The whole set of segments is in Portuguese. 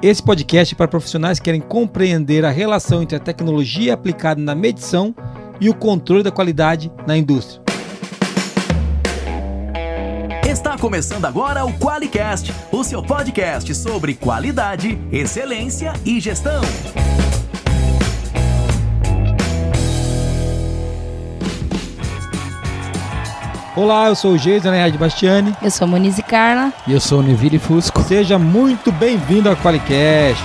Esse podcast é para profissionais que querem compreender a relação entre a tecnologia aplicada na medição e o controle da qualidade na indústria. Está começando agora o QualiCast, o seu podcast sobre qualidade, excelência e gestão. Olá, eu sou o Geison Herrad Bastiani. Eu sou a Monize Carla. E eu sou o Neville Fusco. Seja muito bem-vindo ao Qualicast.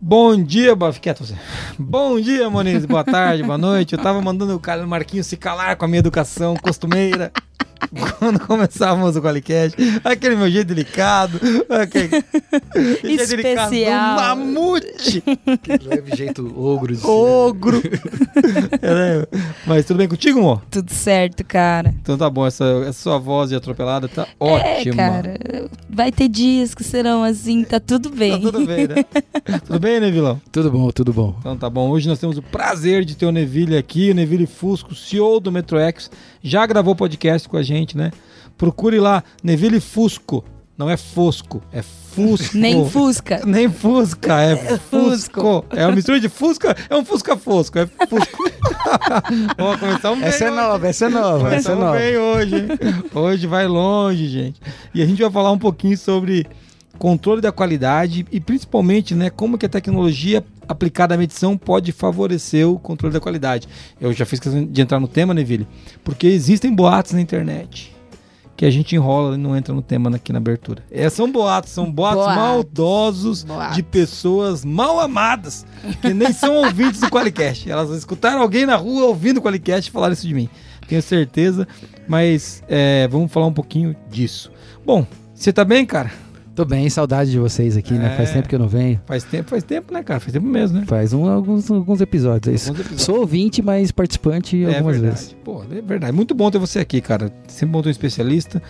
Bom dia, boa... Fique quieto você. Bom dia, Moniz. Boa tarde, boa noite. Eu tava mandando o Marquinhos se calar com a minha educação costumeira. quando começávamos o Qualicast, aquele meu jeito delicado, aquele jeito delicado do mamute. Aquele leve jeito ogro. De ogro. é, né? Mas tudo bem contigo, amor? Tudo certo, cara. Então tá bom, essa, essa sua voz de atropelada tá é, ótima. cara, vai ter dias que serão assim, tá tudo bem. Tá tudo bem, né? tudo bem, Nevilão? Tudo bom, tudo bom. Então tá bom, hoje nós temos o prazer de ter o Neville aqui, o Neville Fusco, CEO do MetroX, já gravou podcast com a gente, né? Procure lá, Neville Fusco. Não é Fosco, é Fusco. Nem Fusca. Nem Fusca, é, é Fusco. É uma mistura de Fusca, é um Fusca Fosco, é Fusco. Vamos começar um Essa é nova, essa é nova, essa é nova. bem hoje, hein? Hoje vai longe, gente. E a gente vai falar um pouquinho sobre controle da qualidade e principalmente, né, como que a tecnologia aplicada à medição pode favorecer o controle da qualidade. Eu já fiz questão de entrar no tema, Neville, porque existem boatos na internet que a gente enrola e não entra no tema aqui na abertura. É, são boatos, são boatos, boatos. maldosos boatos. de pessoas mal amadas, que nem são ouvintes do Qualicast. Elas escutaram alguém na rua ouvindo o Qualicast e falaram isso de mim. Tenho certeza, mas é, vamos falar um pouquinho disso. Bom, você tá bem, cara? Tô bem, saudade de vocês aqui, é, né? Faz é. tempo que eu não venho. Faz tempo, faz tempo, né, cara? Faz tempo mesmo, né? Faz um, alguns, alguns episódios. Alguns episódios. Sou ouvinte, mas participante é algumas verdade. vezes. Pô, é verdade. Muito bom ter você aqui, cara. Sempre bom ter um especialista.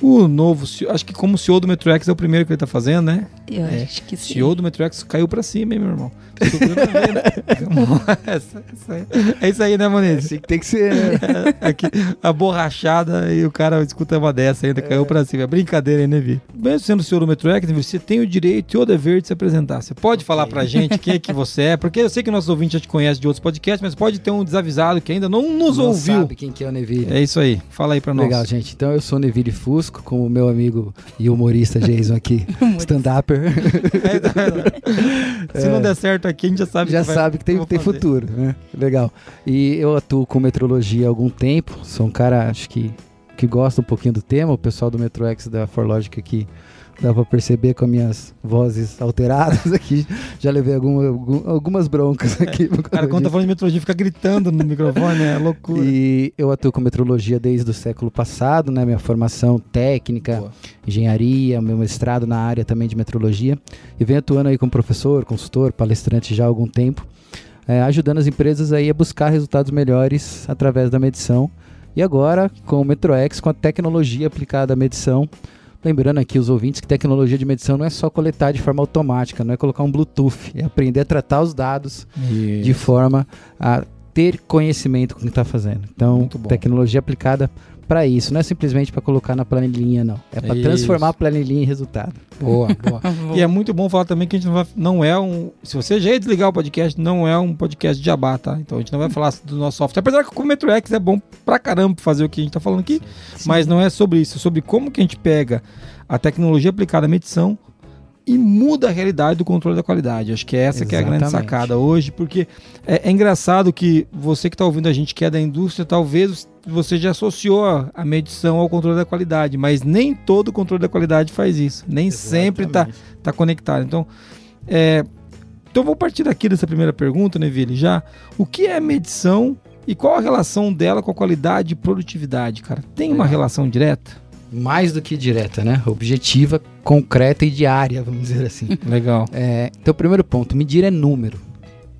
O novo, acho que como CEO do Metrox é o primeiro que ele tá fazendo, né? Eu é. acho que sim. CEO do Metrox caiu pra cima, hein, meu irmão? é isso aí, né, Monete? É assim que tem que ser, né? É, aqui, a borrachada e o cara escuta uma dessa ainda, é. caiu pra cima. É brincadeira, hein, né, Vi? Mesmo sendo o CEO do Metrox, você tem o direito e o dever de se apresentar. Você pode okay. falar pra gente quem é que você é, porque eu sei que nossos ouvintes já te conhecem de outros podcasts, mas pode ter um desavisado que ainda não nos não ouviu. sabe quem que é o Neville. É isso aí. Fala aí pra nós. Legal, gente. Então eu sou o Neville Fus conosco, com o meu amigo e humorista Jason aqui, stand-upper. Se é. não der certo aqui, a gente já sabe já que sabe que tem, tem futuro, né? Legal. E eu atuo com metrologia há algum tempo, sou um cara, acho que, que gosta um pouquinho do tema, o pessoal do MetroX da ForLogic aqui Dá pra perceber com as minhas vozes alteradas aqui. Já levei alguma, algumas broncas aqui. É, cara, quando tá falando de metrologia, fica gritando no microfone, é loucura. E eu atuo com metrologia desde o século passado, né? Minha formação técnica, Boa. engenharia, meu mestrado na área também de metrologia. E venho atuando aí como professor, consultor, palestrante já há algum tempo. É, ajudando as empresas aí a buscar resultados melhores através da medição. E agora, com o MetroX, com a tecnologia aplicada à medição, Lembrando aqui os ouvintes que tecnologia de medição não é só coletar de forma automática, não é colocar um Bluetooth, é aprender a tratar os dados Isso. de forma a ter conhecimento com o que está fazendo. Então, tecnologia aplicada para isso, não é simplesmente para colocar na planilhinha, não. É para transformar a planilhinha em resultado. Boa, boa. e é muito bom falar também que a gente não, vai, não é um. Se você já ia desligar o podcast, não é um podcast de jabá, tá? Então a gente não vai falar do nosso software. Apesar que o Metro X é bom pra caramba fazer o que a gente tá falando aqui, Sim. mas não é sobre isso, é sobre como que a gente pega a tecnologia aplicada à medição e muda a realidade do controle da qualidade. Acho que é essa Exatamente. que é a grande sacada hoje, porque é, é engraçado que você que está ouvindo a gente que é da indústria, talvez você já associou a, medição ao controle da qualidade, mas nem todo controle da qualidade faz isso. Nem Exatamente. sempre está tá conectado. Então, é, então vou partir daqui dessa primeira pergunta, Neville, já. O que é medição e qual a relação dela com a qualidade e produtividade, cara? Tem uma relação direta? Mais do que direta, né? Objetiva, concreta e diária, vamos dizer assim. Legal. É, então, primeiro ponto, medir é número,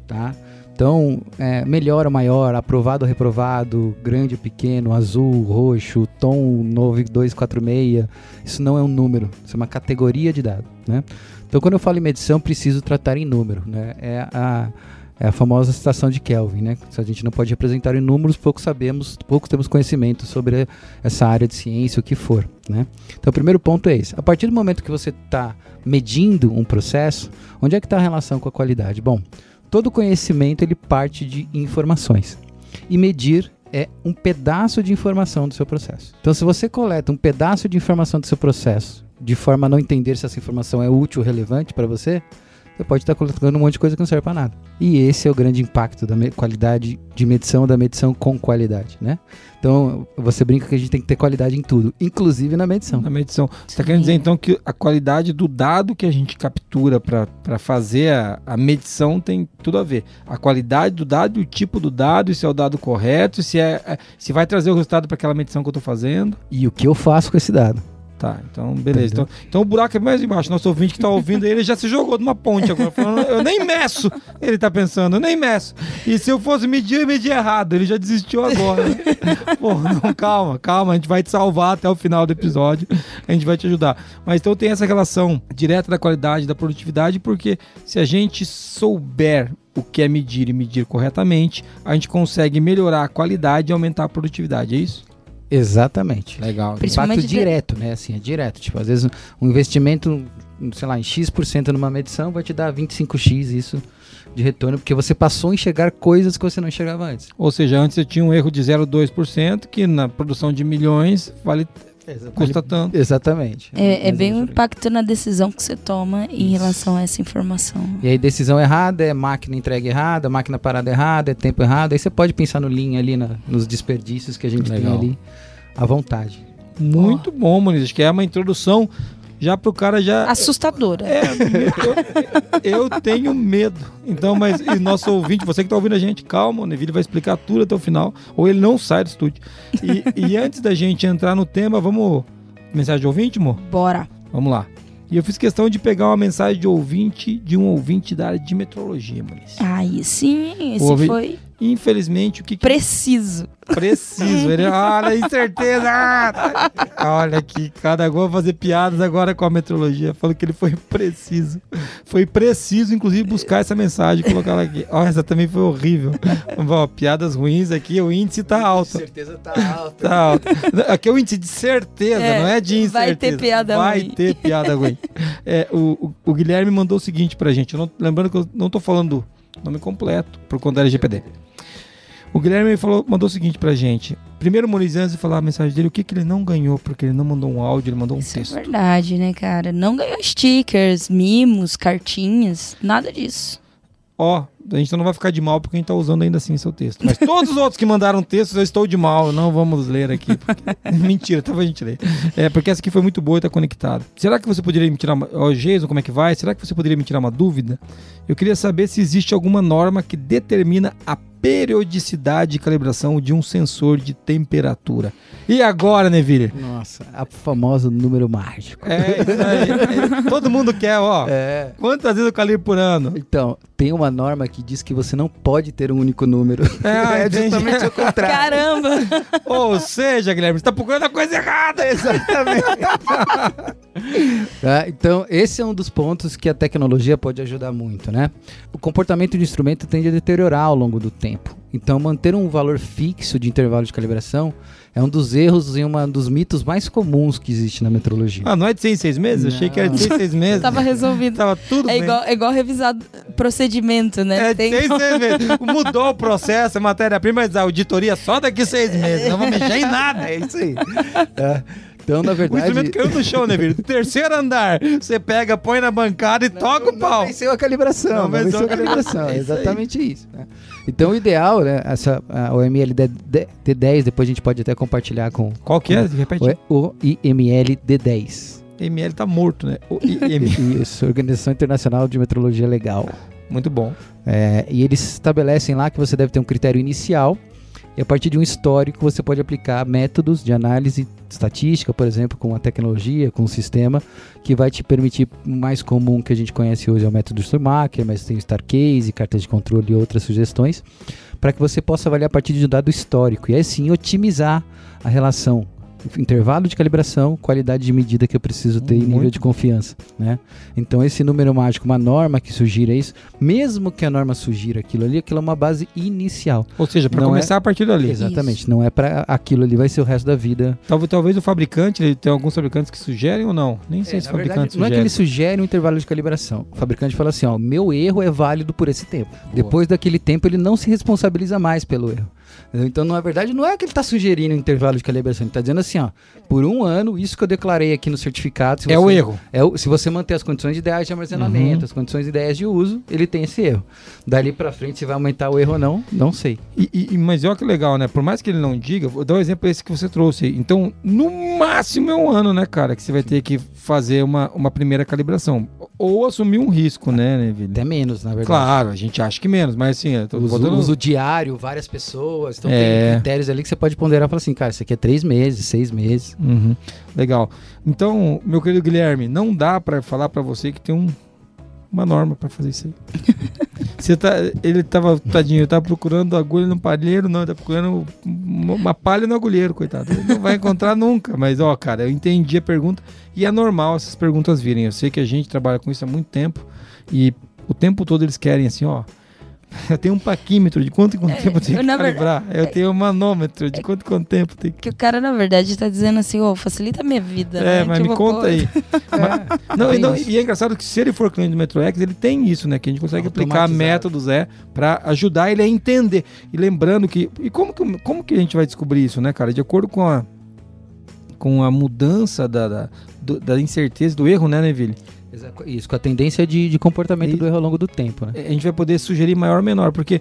tá? Então, é, melhor ou maior, aprovado ou reprovado, grande ou pequeno, azul, roxo, tom 9246, isso não é um número, isso é uma categoria de dado, né? Então, quando eu falo em medição, preciso tratar em número, né? É a É a famosa citação de Kelvin, né? Se a gente não pode representar em números, pouco sabemos, pouco temos conhecimento sobre essa área de ciência, o que for, né? Então, o primeiro ponto é esse. A partir do momento que você está medindo um processo, onde é que está a relação com a qualidade? Bom, todo conhecimento ele parte de informações. E medir é um pedaço de informação do seu processo. Então, se você coleta um pedaço de informação do seu processo de forma a não entender se essa informação é útil ou relevante para você, você pode estar colocando um monte de coisa que não serve para nada. E esse é o grande impacto da qualidade de medição, da medição com qualidade, né? Então, você brinca que a gente tem que ter qualidade em tudo, inclusive na medição. Na medição. Você está querendo dizer, então, que a qualidade do dado que a gente captura para fazer a, a, medição tem tudo a ver. A qualidade do dado, o tipo do dado, se é o dado correto, se, é, é se vai trazer o resultado para aquela medição que eu estou fazendo. E o que eu faço com esse dado. Tá, então beleza. Então, então, o buraco é mais embaixo. Nosso ouvinte que tá ouvindo ele já se jogou numa ponte agora, falando, eu nem meço. Ele tá pensando, eu nem meço. E se eu fosse medir, eu medir errado. Ele já desistiu agora. Pô, não, calma, calma, a gente vai te salvar até o final do episódio. A gente vai te ajudar. Mas então tem essa relação direta da qualidade, da produtividade, porque se a gente souber o que é medir e medir corretamente, a gente consegue melhorar a qualidade e aumentar a produtividade, é isso? Exatamente. Legal. Impacto direto, né? Assim, é direto. Tipo, às vezes um investimento, sei lá, em X% numa medição vai te dar 25X isso de retorno, porque você passou a enxergar coisas que você não enxergava antes. Ou seja, antes você tinha um erro de 0,2%, que na produção de milhões vale custa tanto. Exatamente. É, é bem um impacto na decisão que você toma em Isso. relação a essa informação. E aí, decisão errada é máquina entrega errada, máquina parada errada, é tempo errado. Aí você pode pensar no Lean ali, na, nos desperdícios que a gente Legal. tem ali à vontade. Muito oh. bom, Muniz. Acho que é uma introdução já pro cara já. Assustadora. É, eu, eu, tenho medo. Então, mas e nosso ouvinte, você que tá ouvindo a gente, calma, o Neville vai explicar tudo até o final, ou ele não sai do estúdio. E, e antes da gente entrar no tema, vamos. Mensagem de ouvinte, amor? Bora. Vamos lá. E eu fiz questão de pegar uma mensagem de ouvinte, de um ouvinte da área de metrologia, Muniz. Aí sim, esse ouvi... foi. Infelizmente, o que. Preciso. Preciso. Ele, olha, incerteza. olha aqui, cada gol fazer piadas agora com a metrologia. Falou que ele foi preciso. Foi preciso, inclusive, buscar essa mensagem e colocar ela aqui. Olha, essa também foi horrível. Ó, piadas ruins aqui, o índice tá alto. certeza tá alto. Tá alto. Aqui é o índice de certeza, é, não é de incerteza. Vai ter piada vai ruim. Vai ter piada ruim. É, o, o, o, Guilherme mandou o seguinte pra gente. Não, lembrando que eu não tô falando nome completo, por conta da LGPD. O Guilherme falou, mandou o seguinte pra gente. Primeiro, Moniz, antes de falar a mensagem dele, o que, que ele não ganhou, porque ele não mandou um áudio, ele mandou um Isso texto. É verdade, né, cara? Não ganhou stickers, mimos, cartinhas, nada disso. Ó, a gente não vai ficar de mal porque a gente tá usando ainda assim seu texto. Mas todos os outros que mandaram textos, eu estou de mal, não vamos ler aqui. Porque... Mentira, tá pra gente ler. É, porque essa aqui foi muito boa e tá conectada. Será que você poderia me tirar uma... Ó, Jason, como é que vai? Será que você poderia me tirar uma dúvida? Eu queria saber se existe alguma norma que determina a periodicidade de calibração de um sensor de temperatura. E agora, Neville? Nossa, a famosa número mágico. É, isso aí. Todo mundo quer, ó. É. Quantas vezes eu calibro por ano? Então, tem uma norma que diz que você não pode ter um único número. É, é justamente o contrário. Caramba! Ou seja, Guilherme, você tá procurando a coisa errada. Exatamente. é, então, esse é um dos pontos que a tecnologia pode ajudar muito, né? O comportamento do instrumento tende a deteriorar ao longo do tempo. Então, manter um valor fixo de intervalo de calibração é um dos erros e um dos mitos mais comuns que existe na metrologia. Ah, não é de seis em seis meses? Não. Achei que era de seis em seis meses. Tava resolvido. Tava tudo é bem. Igual, é igual revisar procedimento, né? É de seis em seis meses. Mudou o processo, a matéria-prima, mas a auditoria só daqui seis meses. Não vou mexer em nada. É isso aí. É. Então, na verdade. O instrumento caiu no chão, né, filho? Terceiro andar. Você pega, põe na bancada e não, toca o pau. Não venceu a calibração. Não, não venceu a calibração. É exatamente isso. Né? Então, o ideal, né? Essa, a, o MLD10, depois a gente pode até compartilhar com. Qual que é? Repete. O, o IMLD10. ML tá morto, né? O IML. Isso, Organização Internacional de Metrologia Legal. Muito bom. É, e eles estabelecem lá que você deve ter um critério inicial e a partir de um histórico você pode aplicar métodos de análise estatística, por exemplo, com a tecnologia, com o sistema, que vai te permitir, mais comum que a gente conhece hoje é o método Schumacher, mas tem o Starcase, cartas de controle e outras sugestões, para que você possa avaliar a partir de um dado histórico. E aí sim otimizar a relação intervalo de calibração, qualidade de medida que eu preciso ter e nível de confiança, né? Então esse número mágico, uma norma que sugira isso, mesmo que a norma sugira aquilo ali, aquilo é uma base inicial. Ou seja, para Não começar a partir dali. Exatamente, não é para aquilo ali vai ser o resto da vida. Talvez, talvez o fabricante, ele tem alguns fabricantes que sugerem ou não. Nem sei É, se o fabricante verdade, não é que sugere. ele sugere um intervalo de calibração. O fabricante fala assim, ó, meu erro é válido por esse tempo. Depois daquele tempo ele não se responsabiliza mais pelo erro. Então, na verdade, não é que ele está sugerindo um intervalo de calibração. Ele está dizendo assim, ó, por um ano, isso que eu declarei aqui no certificado. se É você- o erro. É o- se você manter as condições ideais de armazenamento, Uhum. as condições ideais de uso, ele tem esse erro. Dali para frente, se vai aumentar o erro ou não, não sei. E, e- mas olha que legal, né? Por mais que ele não diga, vou dar um exemplo esse que você trouxe. aí. Então, no máximo é um ano, né, cara, que você vai ter que fazer uma, uma primeira calibração. Ou assumir um risco, né, Neville? Até menos, na verdade. Claro, a gente acha que menos, mas assim, eu tô Uso, botando- uso diário, várias pessoas. Então É. tem critérios ali que você pode ponderar e falar assim, cara, isso aqui é três meses, seis meses. Uhum, Legal. Então, meu querido Guilherme, não dá pra falar pra você que tem um, uma norma pra fazer isso aí. você tá, ele tava, tadinho, ele tava procurando agulha no palheiro, não, ele tá procurando uma uma palha no agulheiro, coitado. Ele não vai encontrar nunca. Mas, ó, cara, eu entendi a pergunta e é normal essas perguntas virem. Eu sei que a gente trabalha com isso há muito tempo e o tempo todo eles querem assim, ó. Eu tenho um paquímetro de quanto em quanto É, tempo eu tenho eu, que na calibrar. Eu tenho um manômetro de quanto em quanto tempo tem que Que o cara, na verdade, tá dizendo assim, ô, facilita a minha vida, É, né? mas Tipo, me conta pô, aí. É, Não, e, tem não, e é engraçado que se ele for cliente do MetroX, ele tem isso, né? Que a gente consegue aplicar métodos, é, pra ajudar ele a entender. E lembrando que. E como que, como que a gente vai descobrir isso, né, cara? De acordo com a, com a mudança da, da, do- da incerteza do erro, né, Neville? Isso, com a tendência de, de comportamento E- do erro ao longo do tempo, né? A gente vai poder sugerir maior ou menor, porque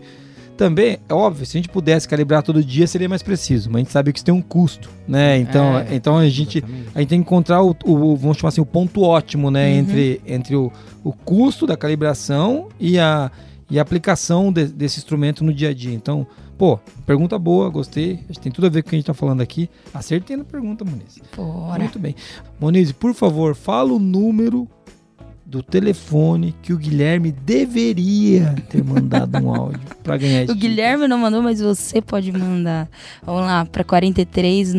também, é óbvio, se a gente pudesse calibrar todo dia, seria mais preciso, mas a gente sabe que isso tem um custo, né? Então, É, então a gente. Exatamente. a gente tem que encontrar o, o- vamos chamar assim, o ponto ótimo, né? Uhum. Entre, entre o, o custo da calibração e a, e a aplicação de- desse instrumento no dia a dia. Então, pô, pergunta boa, gostei. Acho que tem tudo a ver com o que a gente tá falando aqui. Acertei na pergunta, Moniz. Bora. Muito bem. Moniz, por favor, fala o número do telefone que o Guilherme deveria ter mandado um áudio para ganhar esse O Guilherme não mandou, mas você pode mandar. Vamos lá, para 43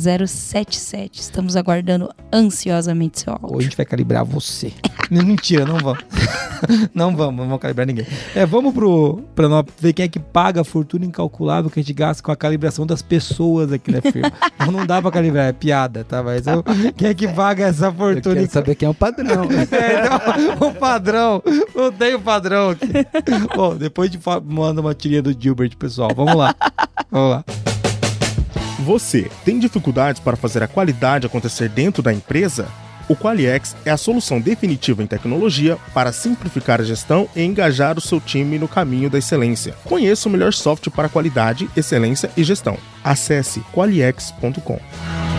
0077. Estamos aguardando ansiosamente seu Ou a áudio. gente vai calibrar você. Mentira, não vamos. não vamos, não vamos calibrar ninguém. É, vamos pro, nós ver quem é que paga a fortuna incalculável que a gente gasta com a calibração das pessoas aqui na firma. Então não dá pra calibrar, é piada, tá? Mas eu- quem é que paga essa fortuna quero saber quem é o padrão. É, não, o padrão, não tem o padrão aqui. Bom, depois de manda uma tirinha do Gilbert, pessoal. Vamos lá. Vamos lá. Você tem dificuldades para fazer a qualidade acontecer dentro da empresa? O Qualiex é a solução definitiva em tecnologia para simplificar a gestão e engajar o seu time no caminho da excelência. Conheça o melhor software para qualidade, excelência e gestão. Acesse qualiex.com.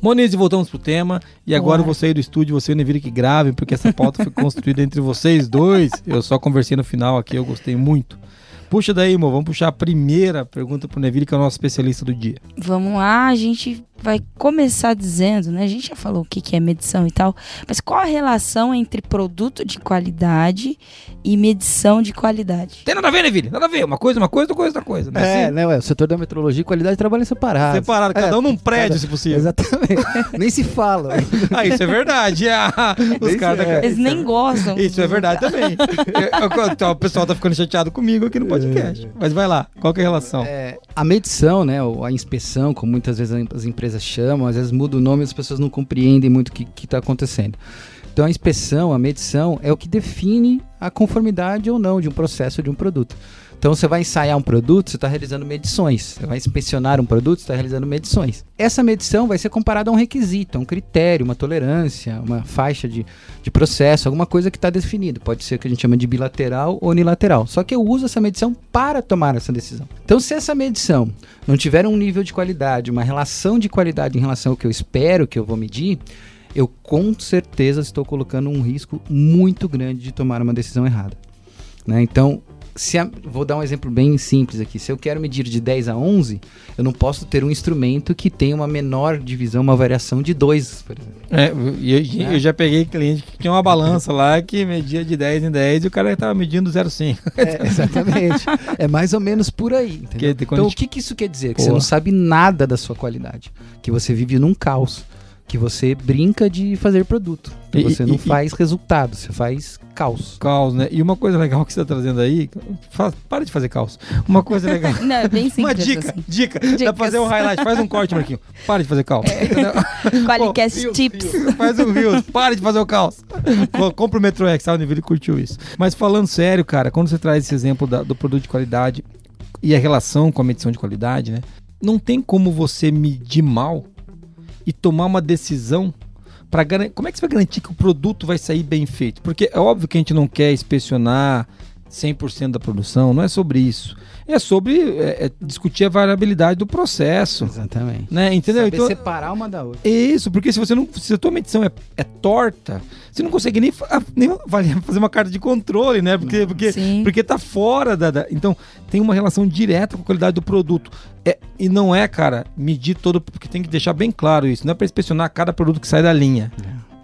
Moniz, voltamos pro tema. E agora Bora. vou sair do estúdio, você e o Neville que gravem, porque essa pauta foi construída entre vocês dois. Eu só conversei no final aqui, eu gostei muito. Puxa daí, amor, vamos puxar a primeira pergunta pro Neville, que é o nosso especialista do dia. Vamos lá, a gente vai começar dizendo, né? A gente já falou o que que é medição e tal, mas qual a relação entre produto de qualidade e medição de qualidade? Tem nada a ver, Neville? Nada a ver. Uma coisa, uma coisa, outra coisa, outra coisa. Não É, assim? né, ué, o setor da metrologia e qualidade trabalham separados. Separado, cada É, um num prédio, cada- se possível. Exatamente. Nem se fala. Ah, isso é verdade. Ah, os caras da- é. Eles nem gostam. Isso é verdade também. Eu- eu- então, o pessoal tá ficando chateado comigo aqui no podcast. Mas vai lá, qual que é a relação? É, a medição, né, ou a inspeção, como muitas vezes as empresas chamam, às vezes muda o nome e as pessoas não compreendem muito o que está acontecendo. Então a inspeção, a medição é o que define a conformidade ou não de um processo de um produto. Então você vai ensaiar um produto, você está realizando medições. Você vai inspecionar um produto, você está realizando medições. Essa medição vai ser comparada a um requisito, a um critério, uma tolerância, uma faixa de, de processo, alguma coisa que está definido. Pode ser o que a gente chama de bilateral ou unilateral. Só que eu uso essa medição para tomar essa decisão. Então, se essa medição não tiver um nível de qualidade, uma relação de qualidade em relação ao que eu espero que eu vou medir, eu com certeza estou colocando um risco muito grande de tomar uma decisão errada. Né? Então, se a, vou dar um exemplo bem simples aqui. Se eu quero medir de 10 a 11, eu não posso ter um instrumento que tenha uma menor divisão, uma variação de 2, por exemplo. É, eu, eu, já peguei cliente que tinha uma balança lá que media de 10 em 10 e o cara estava medindo 0,5. É, exatamente. é mais ou menos por aí. Que, então, o que, que isso quer dizer? Que você não sabe nada da sua qualidade. Que você vive num caos que você brinca de fazer produto. E, você não e, faz e, resultado, você faz caos. Caos, né? E uma coisa legal que você está trazendo aí, faz, para de fazer caos. Uma coisa legal. não, é bem simples. Uma dica, assim. dica. Dicas. Dá pra fazer um highlight, faz um corte, Marquinho. Para de fazer caos. É. Qualicast Tips. faz um Reels, para de fazer o caos. Pô, compra o Metro X, sabe? O curtiu isso. Mas falando sério, cara, quando você traz esse exemplo da, do produto de qualidade e a relação com a medição de qualidade, né? Não tem como você medir mal e tomar uma decisão para garantir. Como é que você vai garantir que o produto vai sair bem feito? Porque é óbvio que a gente não quer inspecionar 100% da produção, não é sobre isso é sobre é, é discutir a variabilidade do processo. Exatamente. Né? Entendeu? Saber então, separar uma da outra. Isso, porque se você não. Se a tua medição é, é torta, você não consegue nem, nem fazer uma carta de controle, né? Porque, porque, porque tá fora da, da, Então, tem uma relação direta com a qualidade do produto. É, e não é, cara, medir todo. Porque tem que deixar bem claro isso. Não é para inspecionar cada produto que sai da linha.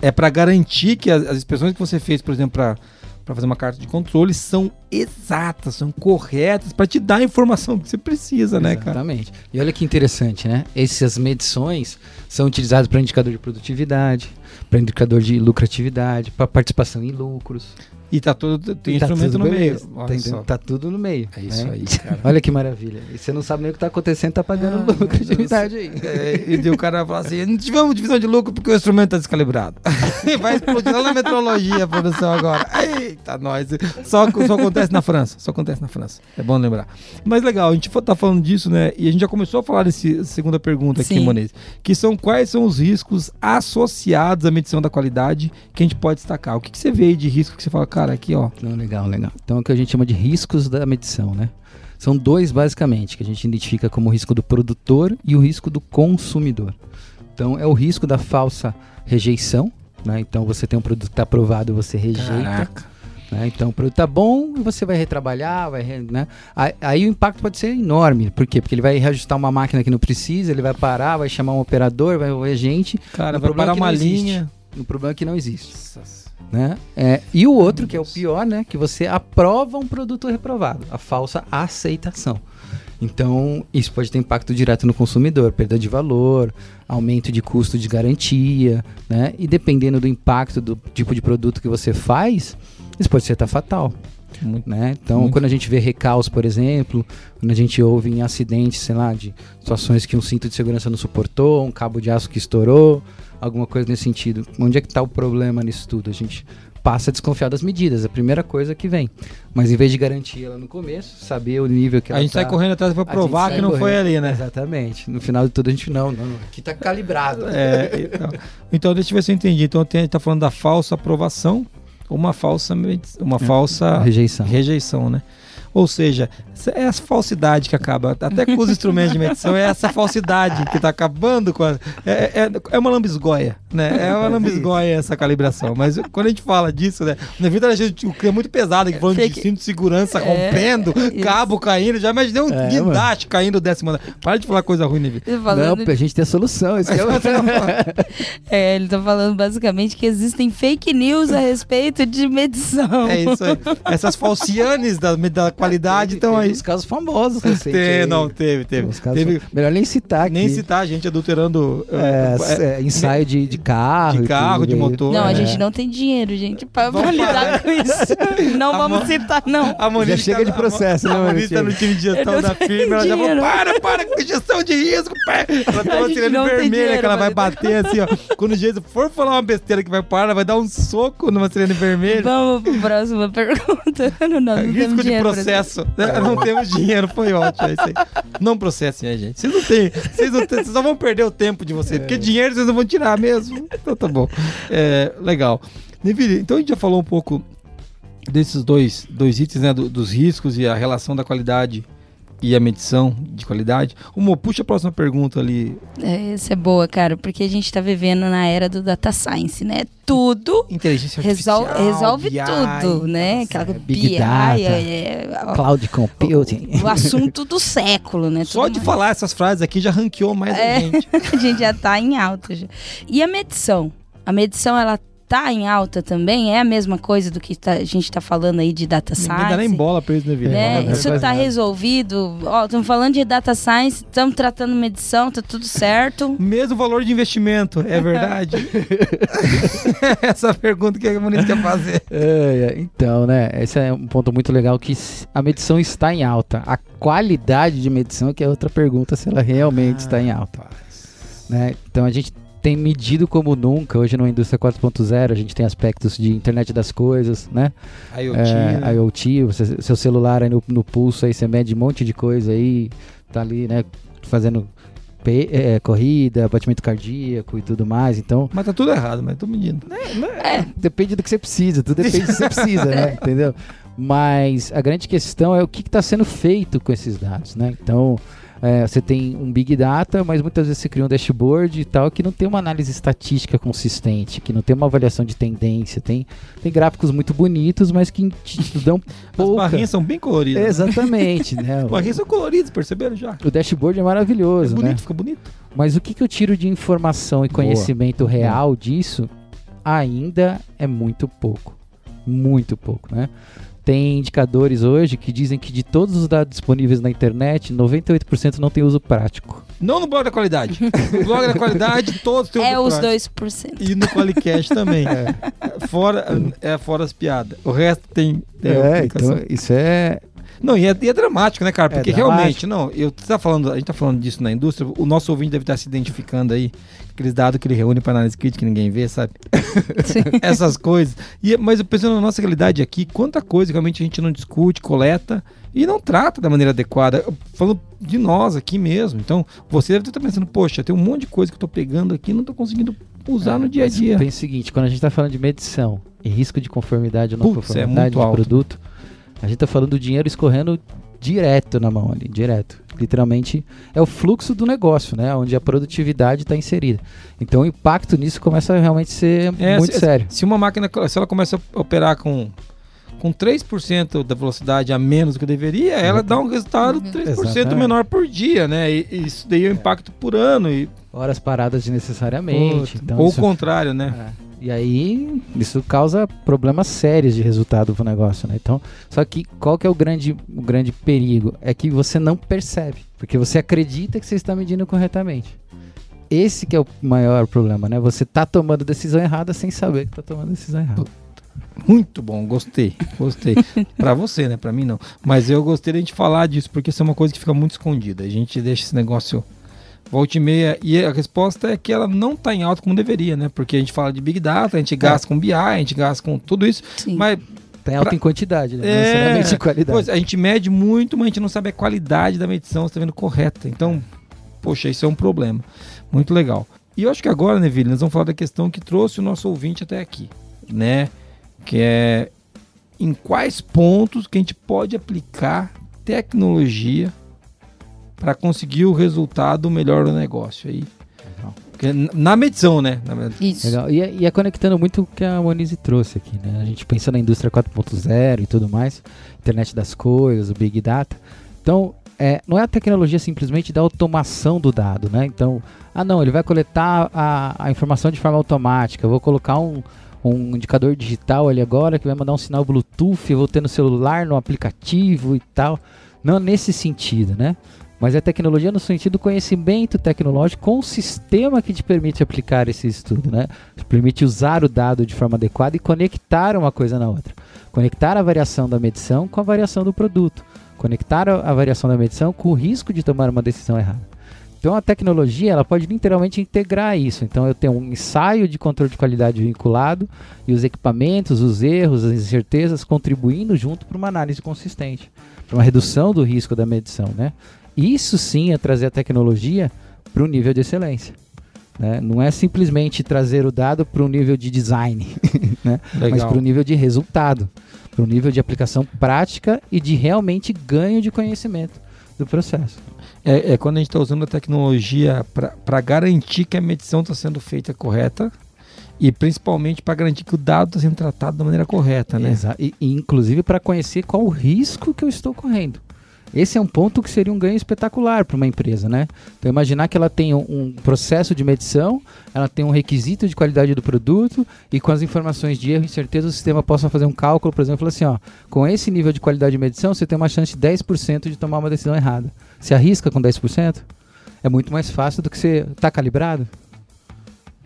É, é para garantir que as, as inspeções que você fez, por exemplo, para para fazer uma carta de controle são exatas, são corretas para te dar a informação que você precisa, né, cara? Exatamente. E olha que interessante, né? Essas medições são utilizadas para indicador de produtividade, para indicador de lucratividade, para participação em lucros. E tá tudo, tem tá instrumento no meio. Tá, tá, tudo no meio. É isso né? aí, cara. Olha que maravilha. E você não sabe nem o que tá acontecendo, tá pagando ah, lucratividade aí. É, e o cara fala assim: não tivemos divisão de lucro porque o instrumento tá descalibrado. Vai explodir lá na metrologia a produção agora. Eita, nós. Só, só acontece na França. Só acontece na França. É bom lembrar. Mas legal, a gente tá falando disso, né? E a gente já começou a falar dessa segunda pergunta aqui. Monês. Que são quais são os riscos associados à medição da qualidade que a gente pode destacar? O que, que você vê aí de risco que você fala, cara, aqui, ó. Não, legal, legal. Então é o que a gente chama de riscos da medição, né? São dois basicamente que a gente identifica como o risco do produtor e o risco do consumidor. Então é o risco da falsa rejeição, né? Então você tem um produto que está aprovado e você rejeita. Né? Então o produto está bom e você vai retrabalhar, vai, né? Aí, aí, o impacto pode ser enorme. Por quê? Porque ele vai reajustar uma máquina que não precisa, ele vai parar, vai chamar um operador, vai ver gente. Cara, vai parar uma linha. O problema é que não existe. Nossa. Né? É, e o outro, que é o pior, né? Que você aprova um produto reprovado, a falsa aceitação. Então, isso pode ter impacto direto no consumidor, perda de valor, aumento de custo de garantia, né? E dependendo do impacto do tipo de produto que você faz, isso pode ser até fatal. Muito, né? Então, muito. quando a gente vê recaus, por exemplo, quando a gente ouve em acidentes, sei lá, de situações que um cinto de segurança não suportou, um cabo de aço que estourou, alguma coisa nesse sentido. Onde é que está o problema nisso tudo? A gente passa a desconfiar das medidas, a primeira coisa que vem. Mas em vez de garantir ela no começo, saber o nível que ela A gente tá, sai correndo atrás para provar que não correndo. foi ali, né? Exatamente. No final de tudo a gente não, não, não aqui está calibrado. É, então, então, deixa eu ver se eu entendi. Então a gente está falando da falsa aprovação, uma falsa uma é, falsa rejeição. Rejeição, né? Ou seja, é essa falsidade que acaba. Até com os instrumentos de medição, é essa falsidade que está acabando com a. É, é, é, uma lambisgoia, né? É uma lambisgoia essa calibração. Mas quando a gente fala disso, né? Na vida a gente é muito pesado, que falando de cinto de segurança é, rompendo, cabo caindo. Já imaginei um é, guindaste caindo décimo andar. Para de falar coisa ruim, Nevi. Não, a gente tem a solução. Esse é, é, ele está falando basicamente que existem fake news a respeito de medição. É isso aí. Essas falcianes da, da qualidade estão aí. Os casos famosos recentes. não, teve, teve. teve melhor nem citar aqui. Nem citar, a gente adulterando. É, é, é, ensaio de, de carro. De carro, de motor. Não, a é. gente não tem dinheiro, gente, pra, pra lidar com isso. Não a vamos citar, não. A Monique Já chega tá, de processo, né, A Monique tá no time de gestão da firma, ela já falou, para, para com gestão de risco. Ela tá uma sirene vermelha que ela vai bater assim, ó. Quando o Jesus for falar uma besteira que vai parar, ela vai dar um soco numa sirene vermelha. Vamos pro próxima pergunta. Não, não, não Risco de processo. Não temos dinheiro, foi ótimo. É. Não processem a gente. Vocês não têm. Vocês, não têm, vocês só vão perder o tempo de vocês, porque dinheiro vocês não vão tirar mesmo. Então tá bom. É, legal. Neville, então a gente já falou um pouco desses dois, dois itens, né? Do, dos riscos e a relação da qualidade e a medição de qualidade. Mo, puxa a próxima pergunta ali. É, essa é boa, cara, porque a gente está vivendo na era do data science, né? Tudo Inteligência resol artificial. resolve BI, tudo, né? Aquela Big BI, Data. é, é, Cloud Computing. o assunto do século, né? Só Tudo de mais. falar essas frases aqui já ranqueou mais É. a gente. a gente já tá em alta já. E a medição? A medição, ela tá em alta também? É a mesma coisa do que tá- a gente tá falando aí de data Ninguém dá nem science? bola pra isso, né, Vila? Né? não Isso tá nada. resolvido. Ó, estamos falando de data science, estamos tratando medição, tá tudo certo. Mesmo valor de investimento, é verdade? Essa pergunta que a Moniz quer fazer. É, é, então, né? Esse é um ponto muito legal que a medição está em alta. A qualidade de medição que é outra pergunta se ela realmente está em alta. né? Então a gente tem medido como nunca. Hoje na indústria 4.0 a gente tem aspectos de internet das coisas, né? IoT, É, né? IoT, você- seu celular aí no, no pulso aí você mede um monte de coisa aí, tá ali, né? Fazendo é, corrida, batimento cardíaco e tudo mais. Então Mas tá tudo errado, mas tô medindo. É, depende do que você precisa, tudo depende do que você precisa, né? Entendeu? Mas a grande questão é o que está sendo feito com esses dados, né? Então, é, você tem um Big Data, mas muitas vezes você cria um dashboard e tal que não tem uma análise estatística consistente, que não tem uma avaliação de tendência, tem, tem gráficos muito bonitos, mas que te dão As pouca... barrinhas são bem coloridas. né? Exatamente, né? As barrinhas são coloridas, perceberam já? O dashboard é É maravilhoso, bonito, né? fica bonito. Mas o que, que eu tiro de informação e Boa. conhecimento real disso ainda é muito pouco. Muito pouco, né? Tem indicadores hoje que dizem que de todos os dados disponíveis na internet, 98% não tem uso prático. Não no blog da qualidade. No blog da qualidade, todos têm é os prático. 2%. E no Qualicast também. Fora, é, fora as piadas. O resto tem, tem é, então isso é. Não, e é, e é dramático, né, cara? É Porque dramático. realmente, não, eu tá falando, a gente tá falando disso na indústria, o nosso ouvinte deve estar se identificando aí, aqueles dados que ele reúne para análise crítica que ninguém vê, sabe? Essas coisas. E, mas eu pensando na nossa realidade aqui, quanta coisa realmente a gente não discute, coleta e não trata da maneira adequada. Eu Falando de nós aqui mesmo. Então, você deve estar pensando, poxa, tem um monte de coisa que eu tô pegando aqui e não tô conseguindo usar no dia a dia. Pensa o seguinte: quando a gente está falando de medição e risco de conformidade ou não Putz, é conformidade muito de alto. produto, a gente está falando do dinheiro escorrendo direto na mão ali, direto. Literalmente é o fluxo do negócio, né? Onde a produtividade está inserida. Então o impacto nisso começa a realmente ser É, muito se- sério. Se uma máquina, se ela começa a operar com, com 3% da velocidade a menos do que deveria, ela dá um resultado 3% Exatamente. menor por dia, né? E, e isso daí é o impacto por ano. E, Horas paradas desnecessariamente. Então ou isso- o contrário, né? É. E aí, isso causa problemas sérios de resultado pro negócio, né? Então, só que qual que é o grande, o grande perigo? É que você não percebe, porque você acredita que você está medindo corretamente. Esse que é o maior problema, né? Você tá tomando decisão errada sem saber que tá tomando decisão errada. Muito bom, gostei, gostei. Pra você, né? Pra mim não. Mas eu gostei da gente falar disso, porque isso é uma coisa que fica muito escondida. A gente deixa esse negócio volta e meia. E a resposta é que ela não tá em alta como deveria, né? Porque a gente fala de Big Data, a gente gasta com BI, a gente gasta com tudo isso. Sim. Mas Tem alta Pra- em quantidade, né? Não É. necessariamente em qualidade. Pois, a gente mede muito, mas a gente não sabe a qualidade da medição, se tá vendo correta. Então, poxa, isso é um problema. Muito legal. E eu acho que agora, Neville, nós vamos falar da questão que trouxe o nosso ouvinte até aqui, né? Que é em quais pontos que a gente pode aplicar tecnologia para conseguir o resultado melhor do negócio aí. Na medição, né? Na med- Isso. Legal. E, é- e é conectando muito o que a Monize trouxe aqui, né? A gente pensa na indústria 4.0 e tudo mais, internet das coisas, o Big Data. Então, é, não é a tecnologia simplesmente da automação do dado, né? Então, ah não, ele vai coletar a, a informação de forma automática, eu vou colocar um, um indicador digital ali agora que vai mandar um sinal Bluetooth, eu vou ter no celular, no aplicativo e tal. Não nesse sentido, né? Mas é tecnologia no sentido do conhecimento tecnológico com o sistema que te permite aplicar esse estudo, né? Te permite usar o dado de forma adequada e conectar uma coisa na outra. Conectar a variação da medição com a variação do produto. Conectar a, variação da medição com o risco de tomar uma decisão errada. Então a tecnologia ela pode literalmente integrar isso. Então eu tenho um ensaio de controle de qualidade vinculado e os equipamentos, os erros, as incertezas contribuindo junto para uma análise consistente, para uma redução do risco da medição, né? Isso sim é trazer a tecnologia para um nível de excelência. né? Não é simplesmente trazer o dado para um nível de design, né? mas para o nível de resultado, para o nível de aplicação prática e de realmente ganho de conhecimento. do processo. É, é quando a gente está usando a tecnologia para garantir que a medição está sendo feita correta e principalmente para garantir que o dado está sendo tratado da maneira correta, né? Exato. E, e inclusive para conhecer qual o risco que eu estou correndo. Esse é um ponto que seria um ganho espetacular para uma empresa, né? Então imaginar que ela tem um, processo de medição, ela tem um requisito de qualidade do produto e com as informações de erro, incerteza, o sistema possa fazer um cálculo, por exemplo, assim, ó, com esse nível de qualidade de medição, você tem uma chance de 10% de tomar uma decisão errada. Se arrisca com 10%? É muito mais fácil do que você tá calibrado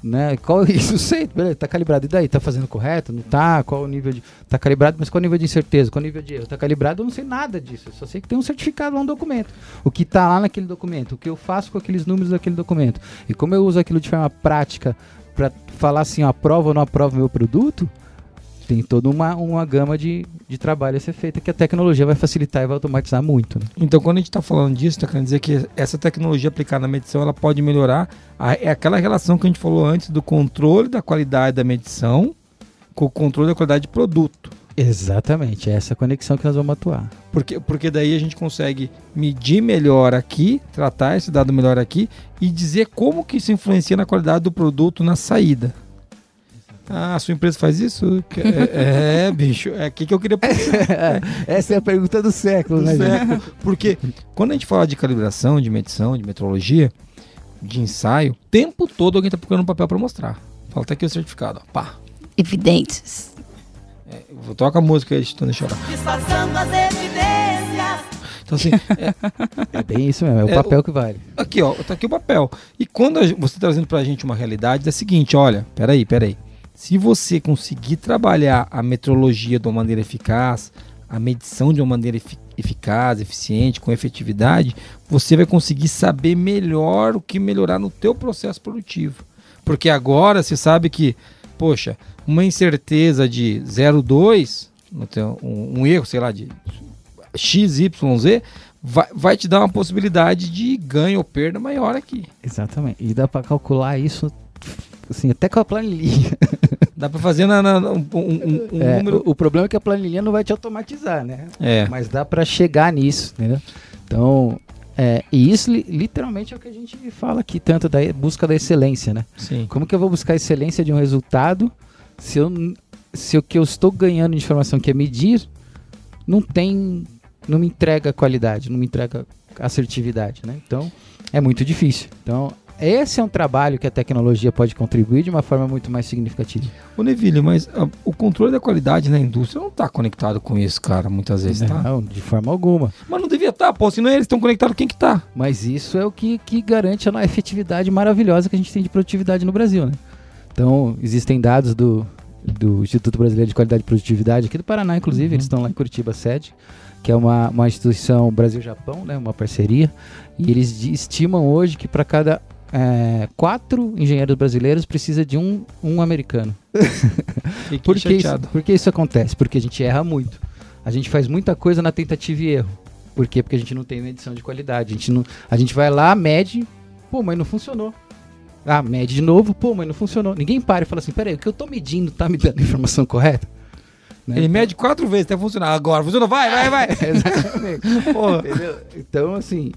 né? Qual isso? Sei, beleza, tá calibrado. E daí? Tá fazendo correto? Não tá? Qual o nível de. Tá calibrado, mas qual o nível de incerteza? Qual o nível de erro? Tá calibrado, eu não sei nada disso. Eu só sei que tem um certificado lá no documento. O que tá lá naquele documento, o que eu faço com aqueles números daquele documento. E como eu uso aquilo de forma prática para falar assim, aprova ou não aprova o meu produto, tem toda uma, uma gama de, de trabalho a ser feita que a tecnologia vai facilitar e vai automatizar muito. Né? Então, quando a gente está falando disso, está querendo dizer que essa tecnologia aplicada na medição ela pode melhorar. A, é aquela relação que a gente falou antes do controle da qualidade da medição com o controle da qualidade de produto. Exatamente, é essa conexão que nós vamos atuar. Porque, porque daí a gente consegue medir melhor aqui, tratar esse dado melhor aqui e dizer como que isso influencia na qualidade do produto na saída. Ah, a sua empresa faz isso? É, é bicho, é aqui que eu queria Essa é a pergunta do século, do né? Século. Porque quando a gente fala de calibração, de medição, de metrologia, de ensaio, o tempo todo alguém está procurando um papel para mostrar. Fala até aqui o certificado, ó. pá. Evidências. É, vou tocar a música aí, Tony chorar. Disfarçando as evidências. Então, assim. É, é bem isso mesmo, é o é, papel que vale. Aqui, ó, tá aqui o papel. E quando você está trazendo pra gente uma realidade, é a seguinte: olha, peraí, peraí. Se você conseguir trabalhar a metrologia de uma maneira eficaz, a medição de uma maneira eficaz, eficiente, com efetividade, você vai conseguir saber melhor o que melhorar no teu processo produtivo. Porque agora você sabe que, poxa, uma incerteza de 0,2, um, um erro, sei lá, de XYZ, vai, vai te dar uma possibilidade de ganho ou perda maior aqui. Exatamente. E dá para calcular isso assim, até com a planilha. Dá para fazer na, na, um, um, um é, número. O, o, problema é que a planilha não vai te automatizar, né? É. Mas dá para chegar nisso, entendeu? Então, é, e isso li, literalmente é o que a gente fala aqui, tanto da busca da excelência, né? Sim. Como que eu vou buscar a excelência de um resultado se, eu, se o que eu estou ganhando de informação que é medir não tem, não me entrega qualidade, não me entrega assertividade, né? Então, é muito difícil. Então, esse é um trabalho que a tecnologia pode contribuir de uma forma muito mais significativa. Ô Neville, mas a, ah, o controle da qualidade na indústria não está conectado com isso, cara, muitas vezes, tá? Não, de forma alguma. Mas não devia estar, tá, pô, se não é eles estão conectados, quem que tá? Mas isso é o que, que garante a efetividade maravilhosa que a gente tem de produtividade no Brasil, né? Então, existem dados do, do Instituto Brasileiro de Qualidade e Produtividade, aqui do Paraná, inclusive, uhum. eles estão lá em Curitiba, sede, que é uma, uma instituição Brasil-Japão, né, uma parceria, e eles estimam hoje que para cada é, quatro engenheiros brasileiros precisa de um, um americano. por, que isso, por que isso acontece? Porque a gente erra muito. A gente faz muita coisa na tentativa e erro. Por quê? Porque a gente não tem medição de qualidade. A gente, não, a gente vai lá, mede, pô, mas não funcionou. Ah, mede de novo, pô, mas não funcionou. Ninguém para e fala assim, peraí, o que eu tô medindo tá me dando a informação correta? Né? Ele mede quatro vezes até funcionar. Agora, funcionou, vai, vai, vai. Exatamente. Então, assim,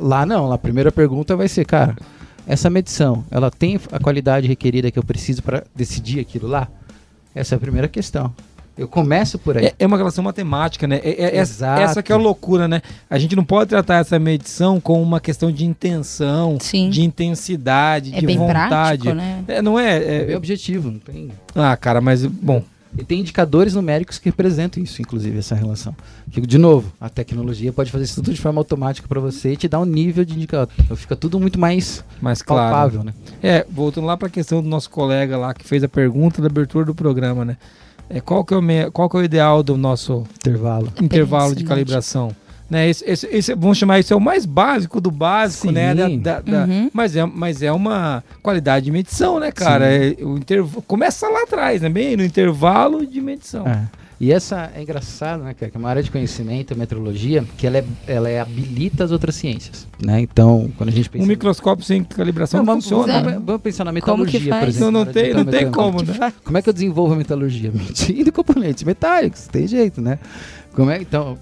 Lá não, a primeira pergunta vai ser, cara, essa medição, ela tem a qualidade requerida que eu preciso para decidir aquilo lá? Essa é a primeira questão. Eu começo por aí. É, é uma relação matemática, né? É, é, Exato. Essa que é a loucura, né? A gente não pode tratar essa medição como uma questão de intenção, Sim. de intensidade, é de bem vontade. Prático, né? É, não é, é, é bem objetivo, não tem. Ah, cara, mas bom, e tem indicadores numéricos que representam isso, inclusive, essa relação. de novo, a tecnologia pode fazer isso tudo de forma automática para você e te dar um nível de indicador. Então fica tudo muito mais, mais palpável, claro. né? É, voltando lá para a questão do nosso colega lá que fez a pergunta da abertura do programa, né? É, qual, que é o, qual que é o ideal do nosso intervalo, intervalo de calibração? Né, esse, esse, esse, vamos chamar isso é o mais básico do básico, Sim. né? Da, da, da, uhum. mas, é, mas é uma qualidade de medição, né, cara? É, o interv... Começa lá atrás, né? Bem no intervalo de medição. É. E essa é engraçado, né, que é uma área de conhecimento, a metrologia, que ela, é, ela é, habilita as outras ciências, né? Então, quando a gente pensa... Um microscópio sem calibração não, não funciona. Vamos, vamos, pensar na metalurgia, por exemplo. Não, não tem, não tem como, né? Como é que eu desenvolvo a metalurgia? Medindo componentes metálicos, tem jeito, né? Como é então?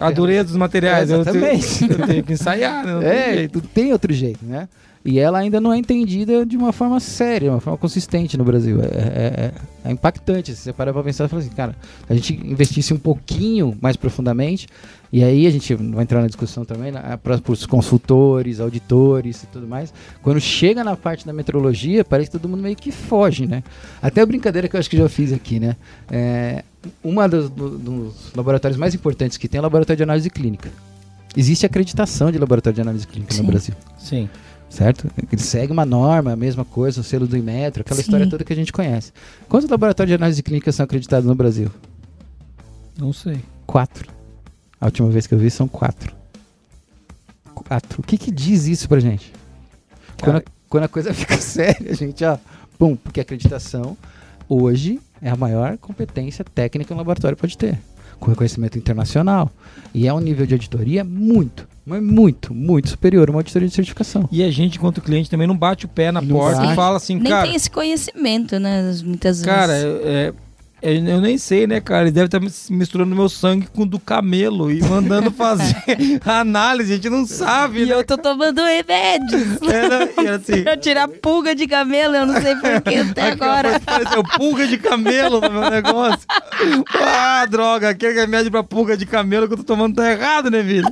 A dureza dos materiais. É, exatamente. Eu tenho, eu tenho que ensaiar, né? Não é, tem jeito. tem outro jeito, né? E ela ainda não é entendida de uma forma séria, uma forma consistente no Brasil. É, é, é impactante. Se você parar pra pensar e falar assim, cara, a gente investisse um pouquinho mais profundamente, e aí a gente vai entrar na discussão também né, para os consultores, auditores e tudo mais. Quando chega na parte da metrologia, parece que todo mundo meio que foge, né? Até a brincadeira que eu acho que já fiz aqui, né? É, uma dos, dos laboratórios mais importantes que tem é o laboratório de análise clínica. Existe acreditação de laboratório de análise clínica Sim. no Brasil Sim. Certo? Ele segue uma norma, a mesma coisa, o selo do Inmetro, aquela Sim. história toda que a gente conhece. Quantos laboratórios de análise clínica são acreditados no Brasil? Não sei. Quatro. A última vez que eu vi são quatro. Quatro. O que que diz isso pra gente? Quando a, quando a coisa fica séria, a gente, ó, pum, porque a acreditação hoje é a maior competência técnica que um laboratório pode ter. Com reconhecimento internacional. E é um nível de auditoria muito, mas muito, muito superior a uma auditoria de certificação. E a gente, enquanto cliente, também não bate o pé na Não porta bate. e fala assim, Nem cara. tem esse conhecimento, né? Muitas Cara, vezes. é, é, eu nem sei, né, cara? Ele deve estar misturando meu sangue com o do camelo e mandando fazer análise. A gente não sabe, E né? eu tô tomando remédios. Era, era assim. pra tirar pulga de camelo, eu não sei porquê até agora. Apareceu pulga de camelo no meu negócio. Ah, droga, aquele remédio pra pulga de camelo que eu tô tomando tá errado, né, filho?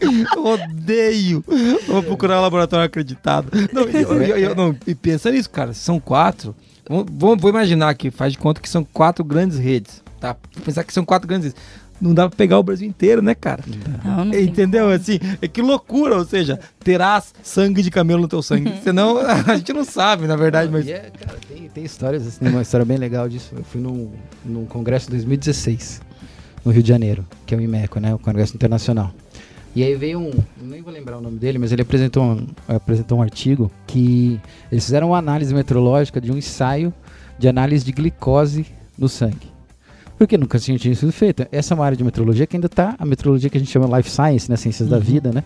Eu odeio. Vou procurar um laboratório acreditado. Não, eu- eu- eu- não, e pensa nisso, cara. São quatro. Vou, vou imaginar aqui, faz de conta que são quatro grandes redes. Tá? Vou Pensar que são quatro grandes redes. Não dá pra pegar o Brasil inteiro, né, cara? Não, não Entendeu? Assim, é que loucura, ou seja, terás sangue de camelo no teu sangue. Senão, a gente não sabe, na verdade, mas. É, cara, tem, tem histórias, assim, uma história bem legal disso. Eu fui num, num congresso em 2016, no Rio de Janeiro, que é o IMECO, né? O Congresso Internacional. E aí veio um, nem vou lembrar o nome dele, mas ele apresentou um, apresentou um artigo que eles fizeram uma análise meteorológica de um ensaio de análise de glicose no sangue. Porque nunca tinha, sido feita. Essa é uma área de meteorologia que ainda está, a meteorologia que a gente chama life science, né? Ciências da Uhum. vida, né?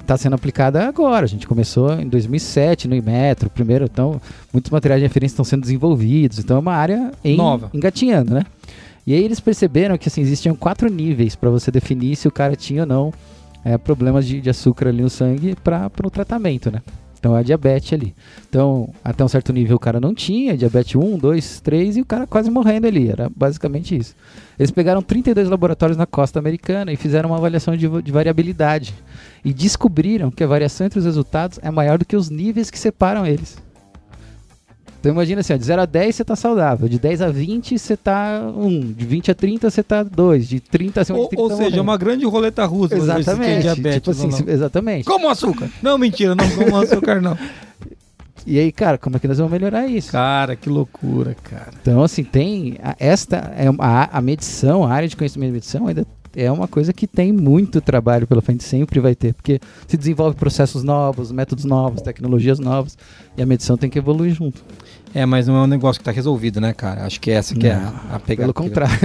Está sendo aplicada agora. A gente começou em 2007 no Imetro, primeiro, então muitos materiais de referência estão sendo desenvolvidos. Então é uma área em, Nova. engatinhando, né? E aí eles perceberam que assim, existiam quatro níveis para você definir se o cara tinha ou não é, problemas de, de açúcar ali no sangue para o tratamento, né? Então é a diabetes ali. Então, até um certo nível o cara não tinha, diabetes 1, 2, 3 e o cara quase morrendo ali. Era basicamente isso. Eles pegaram 32 laboratórios na costa americana e fizeram uma avaliação de, de variabilidade. E descobriram que a variação entre os resultados é maior do que os níveis que separam eles. Então imagina assim, ó, de 0 a 10 você tá saudável, de 10 a 20 você tá 1, de 20 a 30 você tá 2, de 30 acima Ou, de 30 ou tá seja, é uma grande roleta russa. Exatamente. diabetes tipo assim, ou não. exatamente. Como açúcar? Não, mentira, não como açúcar, não. E aí, cara, como é que nós vamos melhorar isso? Cara, que loucura, cara. Então, assim, tem. a- esta é a, a medição, a área de conhecimento de medição ainda é uma coisa que tem muito trabalho pela frente, sempre vai ter, porque se desenvolve processos novos, métodos novos, tecnologias novas, e a medição tem que evoluir junto. É, mas não é um negócio que tá resolvido, né, cara? Acho que essa que é a, a pegada. Pelo contrário.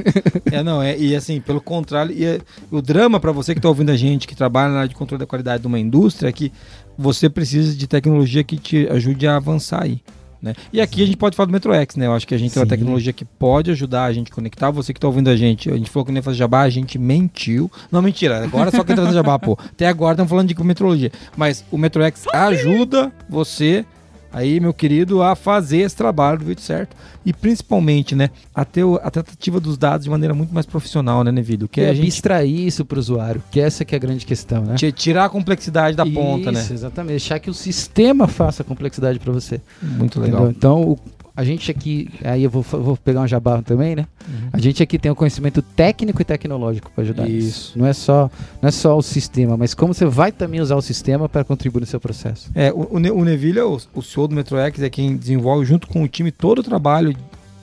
É, não, é, e assim, pelo contrário, e é- o drama pra você que tá ouvindo a gente, que trabalha na área de controle da qualidade de uma indústria, é que você precisa de tecnologia que te ajude a avançar aí. Né? E aqui a gente pode falar do MetroX, né? Eu acho que a gente tem uma Sim. tecnologia que pode ajudar a gente a conectar. Você que tá ouvindo a gente, a gente falou que nem fazer jabá, a gente mentiu. Não, mentira, agora só quem tá fazendo jabá, pô. Até agora estamos falando de metrologia. Mas o MetroX ajuda você aí, meu querido, a fazer esse trabalho do jeito certo. E principalmente, né, a ter a tratativa dos dados de maneira muito mais profissional, né, Nevido? Que é a gente abstrair isso para o usuário, que essa que é a grande questão, né? ti- tirar a complexidade da ponta, né? Isso, exatamente. Deixar que o sistema faça a complexidade para você. Muito Entendeu? legal. Então, o- a gente aqui, aí eu vou, vou pegar um jabá também, né? Uhum. A gente aqui tem o conhecimento técnico e tecnológico para ajudar Isso. nisso. Não é só, não é só o sistema, mas como você vai também usar o sistema para contribuir no seu processo. É, o, o Ne- o Neville, é o, o CEO do MetroX, é quem desenvolve junto com o time todo o trabalho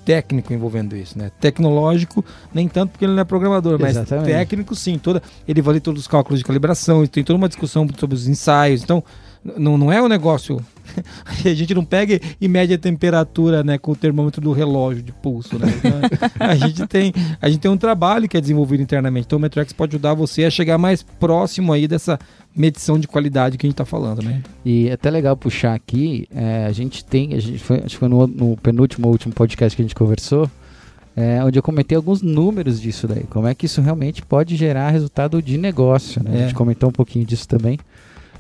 técnico envolvendo isso, né? Tecnológico, nem tanto porque ele não é programador, mas Exatamente. técnico sim, toda, ele valida todos os cálculos de calibração, tem toda uma discussão sobre os ensaios, então não, não é um negócio a gente não pega e mede a temperatura, né, com o termômetro do relógio de pulso, né? Então, a gente tem, a gente tem um trabalho que é desenvolvido internamente. Então o Metrox pode ajudar você a chegar mais próximo aí dessa medição de qualidade que a gente está falando, né? E é até legal puxar aqui, é, a gente tem, a gente foi, acho que foi no, no penúltimo ou último podcast que a gente conversou, é, onde eu comentei alguns números disso daí. Como é que isso realmente pode gerar resultado de negócio, né? É. A gente comentou um pouquinho disso também.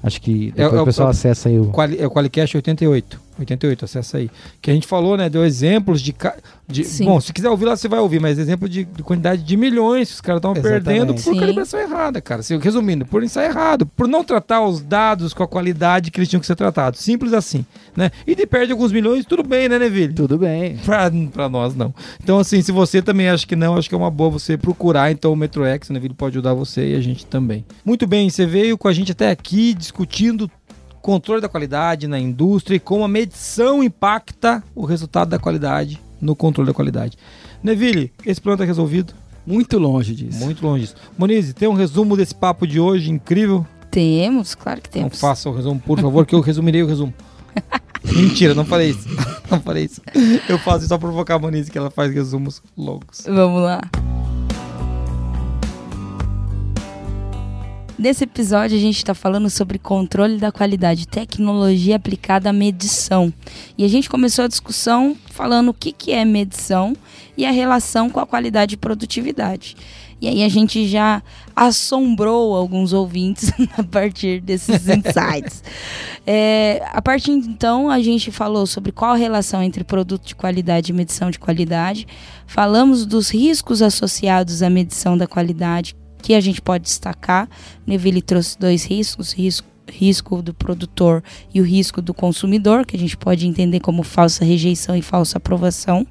Acho que É- o- pessoal é o- acessa aí o... É o Qualicast 88. 88, acessa aí. Que a gente falou, né? Deu exemplos de. de Sim. bom, se quiser ouvir lá, você vai ouvir, mas exemplo de, de quantidade de milhões que os caras estão perdendo por Sim. calibração errada, cara. Se- Resumindo, por ensaio errado, por não tratar os dados com a qualidade que eles tinham que ser tratados. Simples assim, né? E de perde alguns milhões, tudo bem, né, Neville? Tudo bem. Pra, pra nós, não. Então, assim, se você também acha que não, acho que é uma boa você procurar, então, o MetroX, o Neville pode ajudar você e a gente também. Muito bem, você veio com a gente até aqui discutindo controle da qualidade na indústria e como a medição impacta o resultado da qualidade no controle da qualidade. Neville, esse problema está resolvido? Muito longe disso. Muito longe disso. Monize, tem um resumo desse papo de hoje incrível? Temos, claro que Não temos. faça o resumo, por favor, que eu resumirei o resumo. Mentira, não falei isso. Não falei isso. Eu faço isso só pra provocar a Monize, que ela faz resumos longos. Vamos lá. Nesse episódio, a gente está falando sobre controle da qualidade, tecnologia aplicada à medição. E a gente começou a discussão falando o que, que é medição e a relação com a qualidade e produtividade. E aí a gente já assombrou alguns ouvintes a partir desses insights. É, a partir de então, a gente falou sobre qual a relação entre produto de qualidade e medição de qualidade. Falamos dos riscos associados à medição da qualidade, que a gente pode destacar. Neville trouxe dois riscos: risco, risco do produtor e o risco do consumidor, que a gente pode entender como falsa rejeição e falsa aprovação.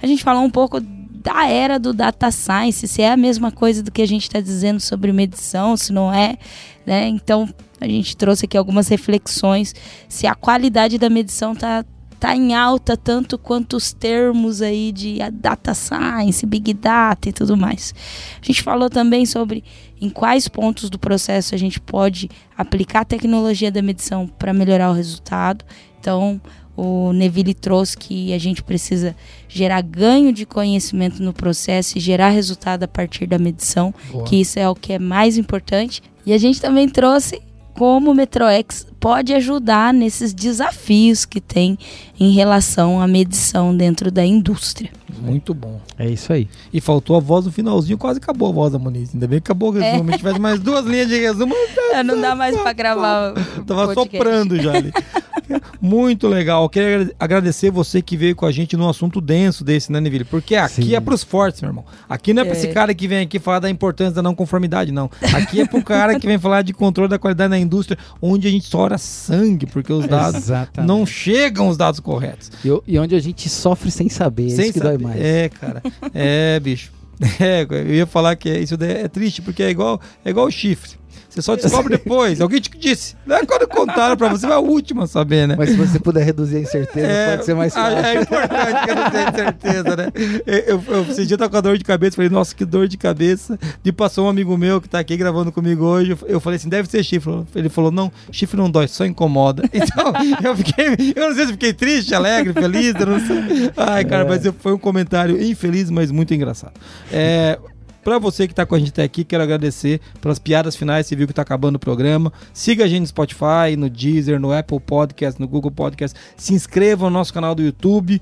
A gente falou um pouco da era do data science, se é a mesma coisa do que a gente está dizendo sobre medição, se não é, né? Então a gente trouxe aqui algumas reflexões se a qualidade da medição está tá em alta tanto quanto os termos aí de data science, big data e tudo mais. A gente falou também sobre em quais pontos do processo a gente pode aplicar a tecnologia da medição para melhorar o resultado. Então, o Neville trouxe que a gente precisa gerar ganho de conhecimento no processo e gerar resultado a partir da medição, Boa. que isso é o que é mais importante. E a gente também trouxe como o MetroX pode ajudar nesses desafios que tem em relação à medição dentro da indústria. Muito bom. É isso aí. E faltou a voz no finalzinho, quase acabou a voz da Moniz. Ainda bem que acabou o resumo. Se tivesse mais duas linhas de resumo, É, não dá mais para gravar. o tava podcast. soprando já ali. Muito legal. Queria agrade- agradecer você que veio com a gente num assunto denso desse, né, Neville? Porque aqui Sim. é pros fortes, meu irmão. Aqui não é pra É. esse cara que vem aqui falar da importância da não conformidade, não. Aqui é pro cara que vem falar de controle da qualidade na indústria, onde a gente sora sangue, porque os dados Exatamente. não chegam os dados corretos. E, e onde a gente sofre sem saber, é Sem isso que saber. Mais. É, cara. É, bicho. É, eu ia falar que isso é triste, porque é igual, é igual o chifre. Só descobre depois. Alguém te disse. Não é quando contaram pra você, vai a última a saber, né? Mas se você puder reduzir a incerteza, pode ser mais ah, fácil. É importante que eu não tenho certeza, né? Eu, eu, eu tava com a dor de cabeça, falei, nossa, que dor de cabeça. E passou um amigo meu que tá aqui gravando comigo hoje. eu- Eu falei assim, deve ser chifre. Ele falou, não, chifre não dói, só incomoda. Então, eu fiquei, eu não sei se fiquei triste, alegre, feliz, eu não sei. Ai, cara, mas foi um comentário infeliz, mas muito engraçado. É. Pra você que tá com a gente até aqui, quero agradecer pelas piadas finais. Você viu que tá acabando o programa. Siga a gente no Spotify, no Deezer, no Apple Podcast, no Google Podcast. Se inscreva no nosso canal do YouTube.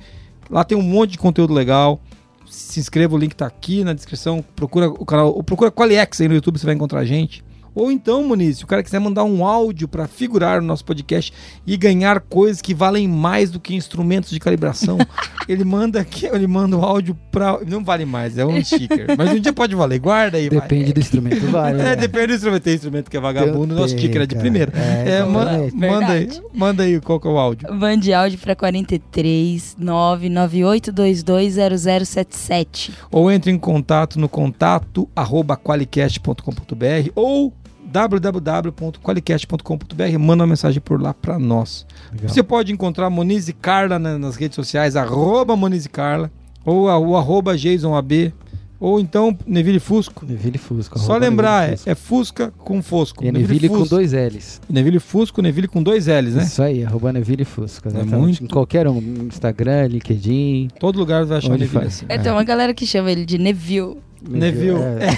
Lá tem um monte de conteúdo legal. Se inscreva, o link tá aqui na descrição. Procura o canal, procura Qualiex aí no YouTube, você vai encontrar a gente. Ou então, Muniz, se o cara quiser mandar um áudio para figurar no nosso podcast e ganhar coisas que valem mais do que instrumentos de calibração, ele manda aqui, ele manda o áudio para não vale mais, é um sticker, mas um dia pode valer. Guarda aí, vai. Depende do instrumento, vale. É, né? depende do instrumento. Tem instrumento que é vagabundo, nosso Tem, sticker é de primeira. É, É, ma- exatamente. manda aí, manda aí qual que é o áudio. Mande áudio para 43 998220077. Ou entre em contato no contato arroba qualicast.com.br ou www.qualicast.com.br manda uma mensagem por lá para nós. Legal. Você pode encontrar Monize Carla na- nas redes sociais, arroba Monize Carla, ou a- o arroba JasonAB, ou então Neville Fusco. Neville Fusco. Só lembrar, é, Neville Fusco. é Fusca com Fosco. E é Neville com Fusco. dois L's. Neville Fusco, Neville com dois L's, né? Isso aí, arroba Neville Fusco. exatamente. muito- Em qualquer um, Instagram, LinkedIn. Todo lugar vai achar Onde Neville assim. É, tem uma galera que chama ele de Neville. Neville. É.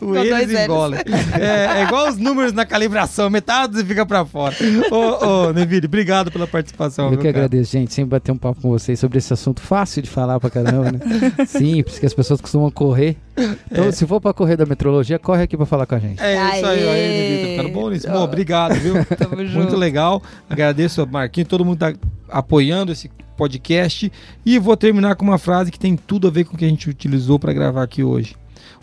o eles. É, é, igual os números na calibração, metade fica pra fora. Ô, ô Neville, obrigado pela participação. Eu que cara. agradeço, gente. Sempre bater um papo com vocês sobre esse assunto fácil de falar pra caramba, né? Simples, que as pessoas costumam correr. Então, é. se for pra correr da metrologia, corre aqui pra falar com a gente. É isso aí, aí. Tá ficando bom nisso. Bom, obrigado, viu? Muito legal. Agradeço a Marquinhos, todo mundo tá apoiando esse podcast. E vou terminar com uma frase que tem tudo a ver com o que a gente utilizou para gravar aqui hoje.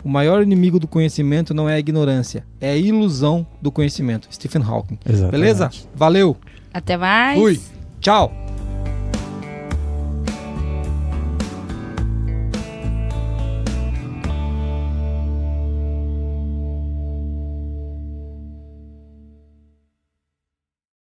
O maior inimigo do conhecimento não é a ignorância, é a ilusão do conhecimento. Stephen Hawking. Exatamente. Beleza? Valeu. Até mais. Fui. Tchau.